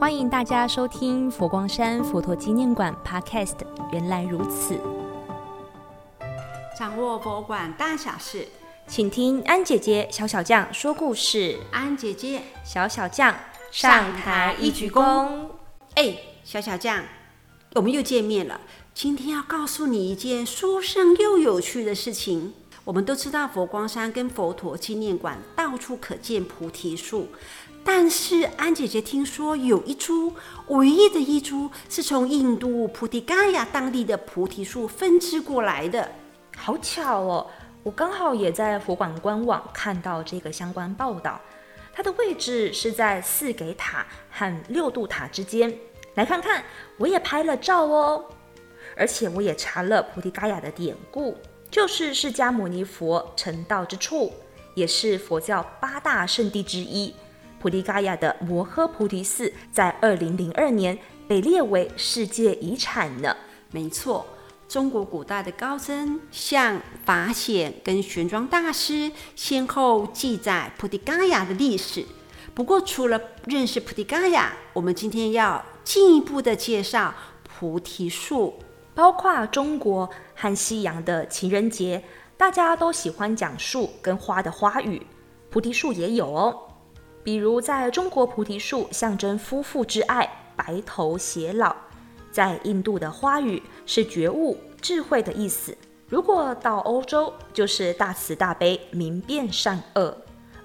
欢迎大家收听佛光山佛陀纪念馆 Podcast。原来如此，掌握博物馆大小事，请听安姐姐小小将说故事。安姐姐小小将上台一鞠躬。哎，小小将，我们又见面了。今天要告诉你一件殊胜又有趣的事情。我们都知道佛光山跟佛陀纪念馆到处可见菩提树。但是安姐姐听说有一株，唯一的一株是从印度菩提伽亚当地的菩提树分支过来的。好巧哦，我刚好也在佛馆官网看到这个相关报道。它的位置是在四给塔和六度塔之间。来看看，我也拍了照哦。而且我也查了菩提伽亚的典故，就是释迦牟尼佛成道之处，也是佛教八大圣地之一。菩提伽亚的摩诃菩提寺在二零零二年被列为世界遗产呢。没错，中国古代的高僧像法显跟玄奘大师先后记载菩提伽亚的历史。不过，除了认识菩提伽亚，我们今天要进一步的介绍菩提树，包括中国和西洋的情人节，大家都喜欢讲树跟花的花语，菩提树也有哦。比如，在中国，菩提树象征夫妇之爱，白头偕老；在印度的花语是觉悟、智慧的意思。如果到欧洲，就是大慈大悲、明辨善恶。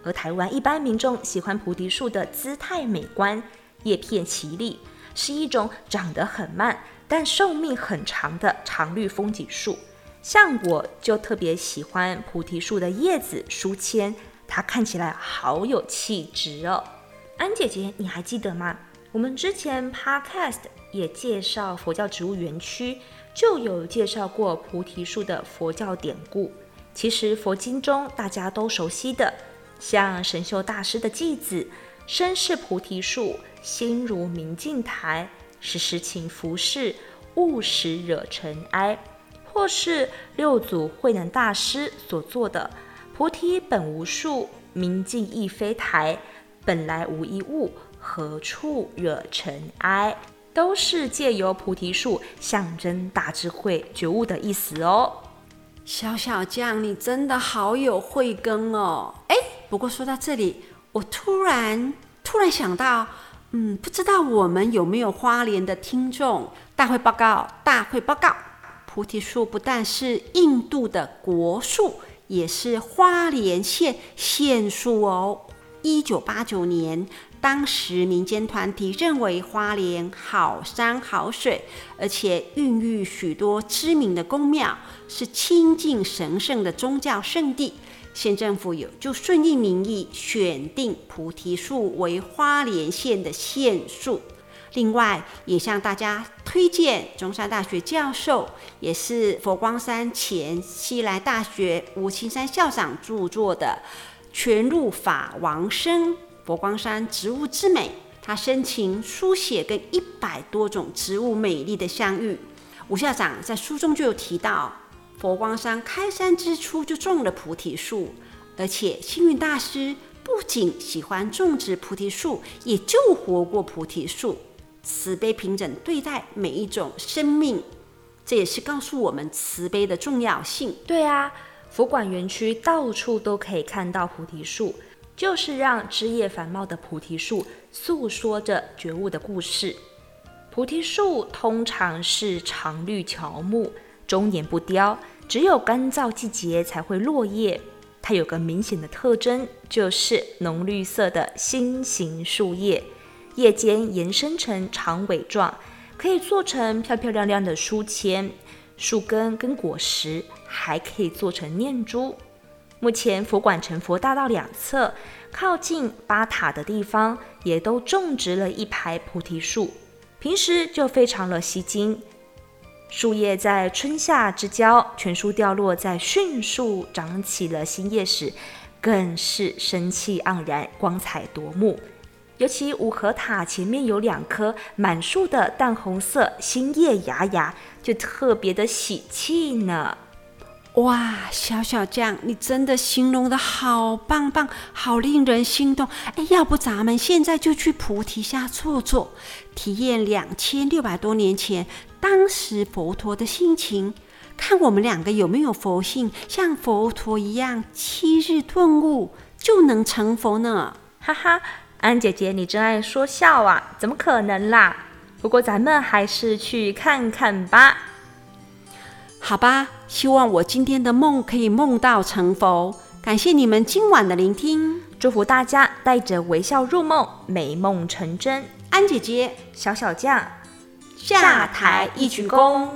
而台湾一般民众喜欢菩提树的姿态美观，叶片奇丽，是一种长得很慢但寿命很长的常绿风景树。像我就特别喜欢菩提树的叶子书签。它看起来好有气质哦，安姐姐，你还记得吗？我们之前 Podcast 也介绍佛教植物园区，就有介绍过菩提树的佛教典故。其实佛经中大家都熟悉的，像神秀大师的偈子“身是菩提树，心如明镜台，时时勤拂拭，勿使惹尘埃”，或是六祖慧能大师所做的。菩提本无树，明镜亦非台，本来无一物，何处惹尘埃？都是借由菩提树象征大智慧觉悟的意思哦。小小将，你真的好有慧根哦！哎，不过说到这里，我突然突然想到，嗯，不知道我们有没有花莲的听众？大会报告，大会报告，菩提树不但是印度的国树。也是花莲县县树哦。一九八九年，当时民间团体认为花莲好山好水，而且孕育许多知名的宫庙，是清净神圣的宗教圣地。县政府有就顺应民意，选定菩提树为花莲县的县树。另外，也向大家推荐中山大学教授，也是佛光山前西来大学吴清山校长著作的《全入法王生佛光山植物之美》，他深情书写跟一百多种植物美丽的相遇。吴校长在书中就有提到，佛光山开山之初就种了菩提树，而且星云大师不仅喜欢种植菩提树，也救活过菩提树。慈悲平等对待每一种生命，这也是告诉我们慈悲的重要性。对啊，佛馆园区到处都可以看到菩提树，就是让枝叶繁茂的菩提树诉说着觉悟的故事。菩提树通常是常绿乔木，终年不凋，只有干燥季节才会落叶。它有个明显的特征，就是浓绿色的心形树叶。叶尖延伸成长尾状，可以做成漂漂亮亮的书签。树根跟果实还可以做成念珠。目前佛馆成佛大道两侧，靠近八塔的地方，也都种植了一排菩提树，平时就非常的吸睛。树叶在春夏之交全数掉落，在迅速长起了新叶时，更是生气盎然，光彩夺目。尤其五和塔前面有两棵满树的淡红色新叶芽芽，就特别的喜气呢。哇，小小酱，你真的形容的好棒棒，好令人心动。哎，要不咱们现在就去菩提下坐坐，体验两千六百多年前当时佛陀的心情，看我们两个有没有佛性，像佛陀一样七日顿悟就能成佛呢？哈哈，安姐姐，你真爱说笑啊，怎么可能啦？不过咱们还是去看看吧。好吧，希望我今天的梦可以梦到成佛。感谢你们今晚的聆听，祝福大家带着微笑入梦，美梦成真。安姐姐，小小将，下台一鞠躬。